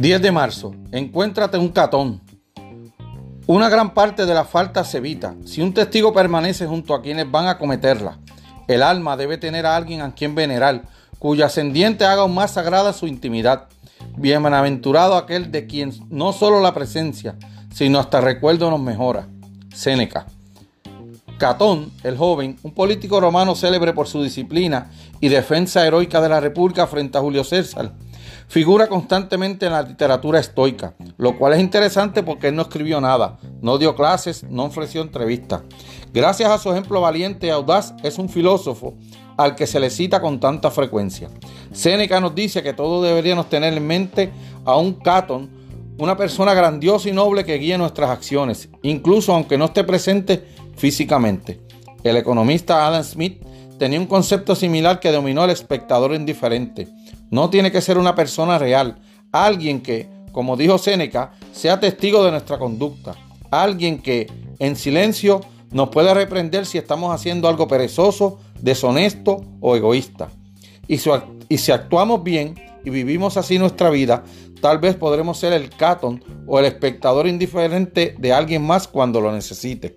10 de marzo. Encuéntrate un catón. Una gran parte de la falta se evita si un testigo permanece junto a quienes van a cometerla. El alma debe tener a alguien a quien venerar, cuyo ascendiente haga aún más sagrada su intimidad. Bienaventurado aquel de quien no solo la presencia, sino hasta recuerdo nos mejora. Séneca. Catón, el joven, un político romano célebre por su disciplina y defensa heroica de la República frente a Julio César, Figura constantemente en la literatura estoica, lo cual es interesante porque él no escribió nada, no dio clases, no ofreció entrevistas. Gracias a su ejemplo valiente y audaz, es un filósofo al que se le cita con tanta frecuencia. Séneca nos dice que todos deberíamos tener en mente a un Catón, una persona grandiosa y noble que guíe nuestras acciones, incluso aunque no esté presente físicamente. El economista Adam Smith tenía un concepto similar que dominó al espectador indiferente. No tiene que ser una persona real, alguien que, como dijo Séneca, sea testigo de nuestra conducta, alguien que en silencio nos pueda reprender si estamos haciendo algo perezoso, deshonesto o egoísta. Y, y si actuamos bien y vivimos así nuestra vida, tal vez podremos ser el catón o el espectador indiferente de alguien más cuando lo necesite.